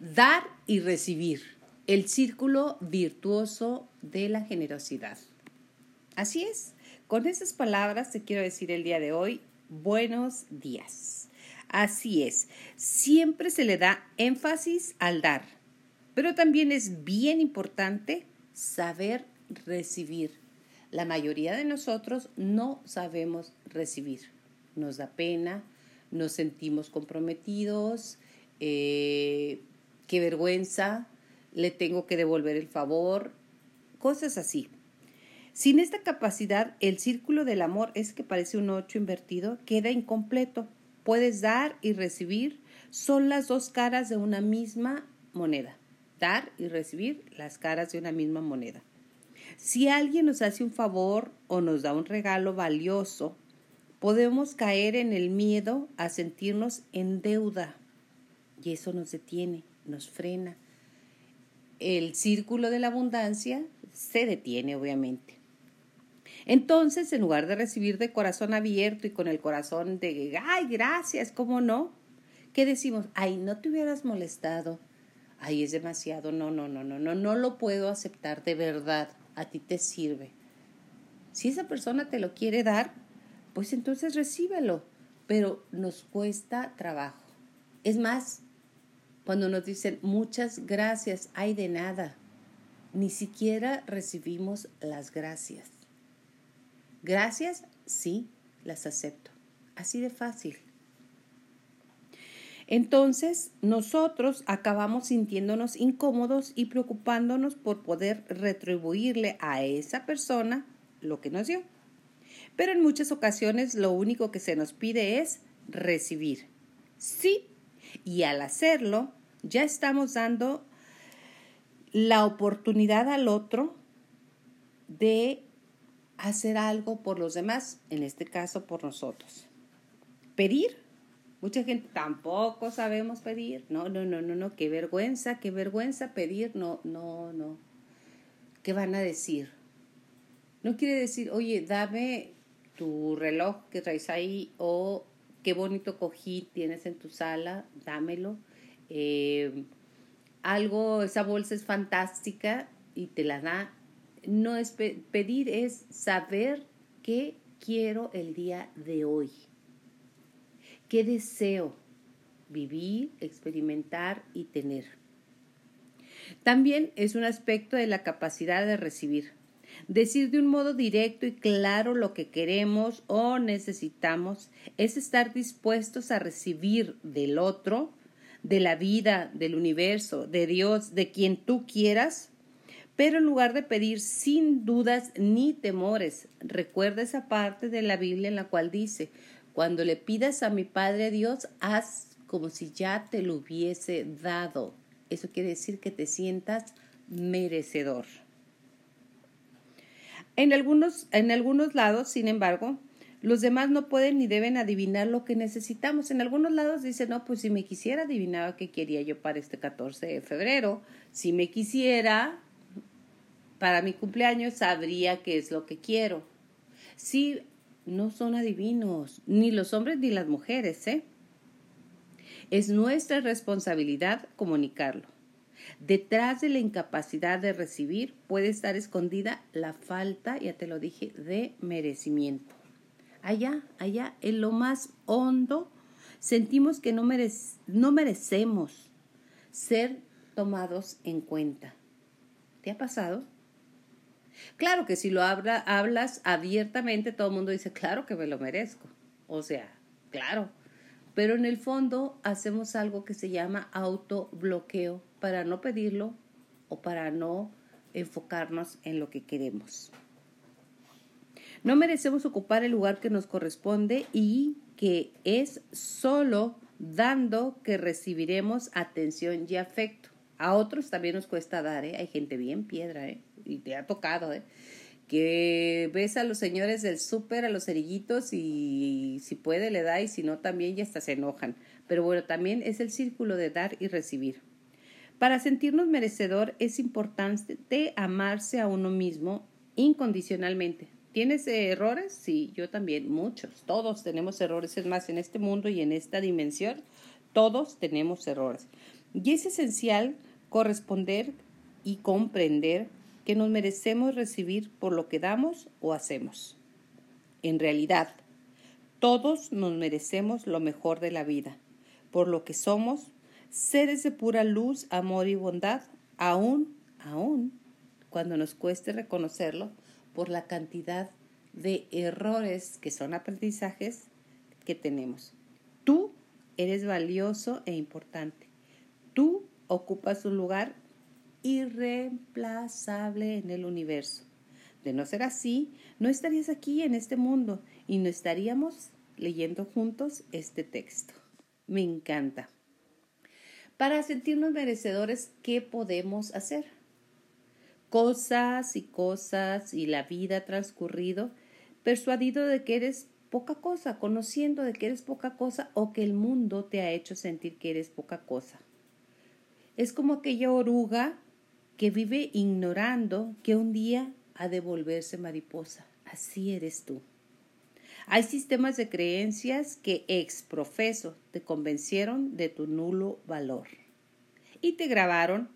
Dar y recibir, el círculo virtuoso de la generosidad. Así es, con esas palabras te quiero decir el día de hoy, buenos días. Así es, siempre se le da énfasis al dar, pero también es bien importante saber recibir. La mayoría de nosotros no sabemos recibir. Nos da pena, nos sentimos comprometidos, eh, qué vergüenza, le tengo que devolver el favor, cosas así. Sin esta capacidad, el círculo del amor es que parece un ocho invertido, queda incompleto. Puedes dar y recibir, son las dos caras de una misma moneda. Dar y recibir las caras de una misma moneda. Si alguien nos hace un favor o nos da un regalo valioso, podemos caer en el miedo a sentirnos en deuda y eso nos detiene, nos frena. El círculo de la abundancia se detiene, obviamente. Entonces, en lugar de recibir de corazón abierto y con el corazón de, ay, gracias, ¿cómo no? ¿Qué decimos? Ay, no te hubieras molestado. Ay, es demasiado. No, no, no, no, no, no lo puedo aceptar de verdad. A ti te sirve. Si esa persona te lo quiere dar, pues entonces recíbelo. Pero nos cuesta trabajo. Es más, cuando nos dicen muchas gracias, hay de nada, ni siquiera recibimos las gracias. Gracias, sí, las acepto. Así de fácil. Entonces, nosotros acabamos sintiéndonos incómodos y preocupándonos por poder retribuirle a esa persona lo que nos dio. Pero en muchas ocasiones lo único que se nos pide es recibir. Sí, y al hacerlo, ya estamos dando la oportunidad al otro de hacer algo por los demás, en este caso por nosotros. Pedir. Mucha gente tampoco sabemos pedir. No, no, no, no, no, qué vergüenza, qué vergüenza pedir. No, no, no. ¿Qué van a decir? No quiere decir, oye, dame tu reloj que traes ahí o qué bonito cojín tienes en tu sala, dámelo. Eh, algo, esa bolsa es fantástica y te la da no es pedir, es saber qué quiero el día de hoy. ¿Qué deseo vivir, experimentar y tener? También es un aspecto de la capacidad de recibir. Decir de un modo directo y claro lo que queremos o necesitamos es estar dispuestos a recibir del otro, de la vida, del universo, de Dios, de quien tú quieras, pero en lugar de pedir sin dudas ni temores, recuerda esa parte de la Biblia en la cual dice, cuando le pidas a mi Padre Dios, haz como si ya te lo hubiese dado. Eso quiere decir que te sientas merecedor. En algunos, en algunos lados, sin embargo, los demás no pueden ni deben adivinar lo que necesitamos. En algunos lados dicen, no, pues si me quisiera, adivinaba qué quería yo para este 14 de febrero. Si me quisiera, para mi cumpleaños sabría qué es lo que quiero. Sí, no son adivinos, ni los hombres ni las mujeres, ¿eh? Es nuestra responsabilidad comunicarlo. Detrás de la incapacidad de recibir puede estar escondida la falta, ya te lo dije, de merecimiento. Allá, allá, en lo más hondo, sentimos que no, no merecemos ser tomados en cuenta. ¿Te ha pasado? Claro que si lo hablas abiertamente, todo el mundo dice, claro que me lo merezco. O sea, claro. Pero en el fondo hacemos algo que se llama autobloqueo para no pedirlo o para no enfocarnos en lo que queremos. No merecemos ocupar el lugar que nos corresponde y que es solo dando que recibiremos atención y afecto. A otros también nos cuesta dar, ¿eh? Hay gente bien piedra, ¿eh? y te ha tocado, ¿eh? Que ves a los señores del súper, a los cerillitos y si puede le da y si no también ya hasta se enojan. Pero bueno, también es el círculo de dar y recibir. Para sentirnos merecedor es importante amarse a uno mismo incondicionalmente. ¿Tienes errores? Sí, yo también, muchos. Todos tenemos errores. Es más, en este mundo y en esta dimensión, todos tenemos errores. Y es esencial corresponder y comprender que nos merecemos recibir por lo que damos o hacemos. En realidad, todos nos merecemos lo mejor de la vida, por lo que somos seres de pura luz, amor y bondad, aún, aún, cuando nos cueste reconocerlo por la cantidad de errores que son aprendizajes que tenemos. Tú eres valioso e importante. Tú ocupas un lugar irreemplazable en el universo. De no ser así, no estarías aquí en este mundo y no estaríamos leyendo juntos este texto. Me encanta. Para sentirnos merecedores, ¿qué podemos hacer? Cosas y cosas y la vida transcurrido, persuadido de que eres poca cosa, conociendo de que eres poca cosa o que el mundo te ha hecho sentir que eres poca cosa. Es como aquella oruga que vive ignorando que un día ha de volverse mariposa. Así eres tú. Hay sistemas de creencias que ex profeso te convencieron de tu nulo valor y te grabaron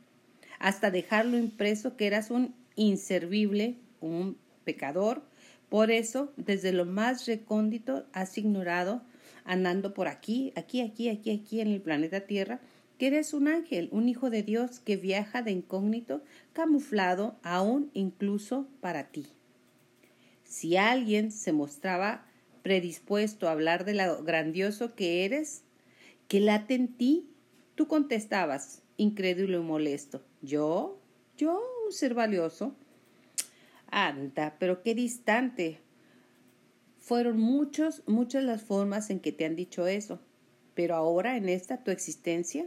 hasta dejarlo impreso que eras un inservible, un pecador. Por eso, desde lo más recóndito has ignorado, andando por aquí, aquí, aquí, aquí, aquí en el planeta Tierra, que eres un ángel, un hijo de Dios que viaja de incógnito, camuflado aún incluso para ti. Si alguien se mostraba predispuesto a hablar de lo grandioso que eres, que late en ti, tú contestabas, incrédulo y molesto, ¿yo? ¿Yo un ser valioso? Anda, pero qué distante. Fueron muchos, muchas las formas en que te han dicho eso, pero ahora en esta tu existencia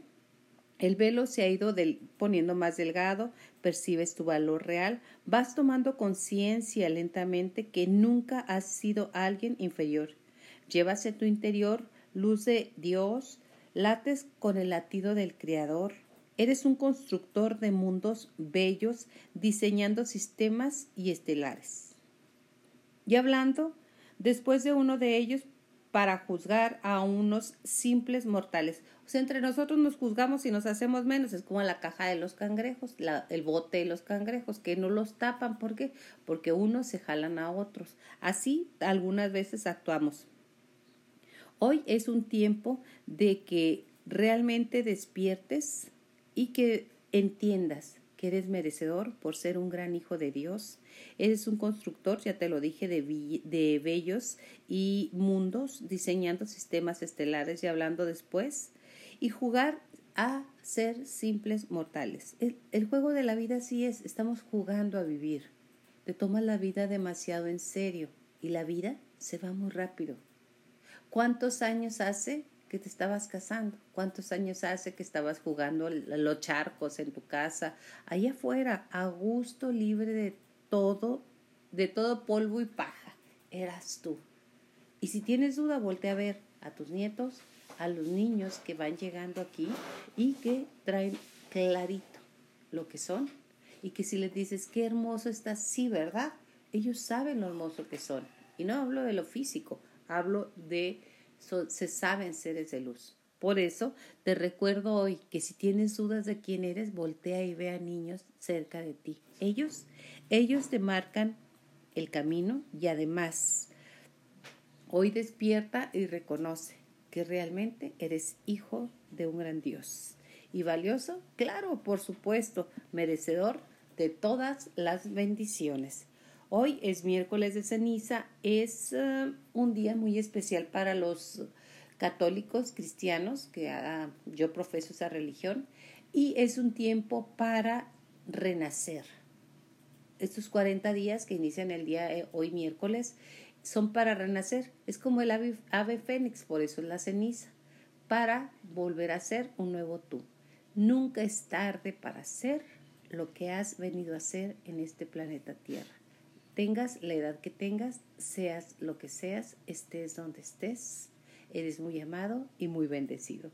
el velo se ha ido poniendo más delgado, percibes tu valor real, vas tomando conciencia lentamente que nunca has sido alguien inferior. Llevas tu interior luz de Dios, lates con el latido del Creador. Eres un constructor de mundos bellos, diseñando sistemas y estelares. Y hablando, después de uno de ellos, para juzgar a unos simples mortales. O sea, entre nosotros nos juzgamos y nos hacemos menos. Es como la caja de los cangrejos, el bote de los cangrejos, que no los tapan. ¿Por qué? Porque unos se jalan a otros. Así algunas veces actuamos. Hoy es un tiempo de que realmente despiertes y que entiendas que eres merecedor por ser un gran hijo de Dios. Eres un constructor, ya te lo dije, de, de bellos y mundos, diseñando sistemas estelares y hablando después. Y jugar a ser simples mortales. El, el juego de la vida sí es, estamos jugando a vivir. Te tomas la vida demasiado en serio y la vida se va muy rápido. ¿Cuántos años hace que te estabas casando? ¿Cuántos años hace que estabas jugando los charcos en tu casa? Allá afuera, a gusto, libre de todo, de todo polvo y paja. Eras tú. Y si tienes duda, voltea a ver a tus nietos, a los niños que van llegando aquí y que traen clarito lo que son. Y que si les dices, qué hermoso estás, sí, ¿verdad? Ellos saben lo hermoso que son. Y no hablo de lo físico, hablo de se saben seres de luz. Por eso te recuerdo hoy que si tienes dudas de quién eres, voltea y ve a niños cerca de ti. Ellos, ellos te marcan el camino y además hoy despierta y reconoce que realmente eres hijo de un gran Dios. ¿Y valioso? Claro, por supuesto, merecedor de todas las bendiciones. Hoy es miércoles de ceniza, es eh, un día muy especial para los católicos cristianos, que ah, yo profeso esa religión, y es un tiempo para renacer. Estos 40 días que inician el día de hoy miércoles son para renacer. Es como el ave, ave fénix, por eso es la ceniza, para volver a ser un nuevo tú. Nunca es tarde para ser lo que has venido a ser en este planeta Tierra tengas la edad que tengas, seas lo que seas, estés donde estés, eres muy amado y muy bendecido.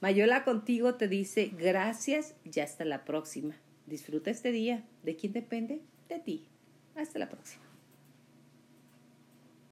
Mayola contigo te dice gracias y hasta la próxima. Disfruta este día. ¿De quién depende? De ti. Hasta la próxima.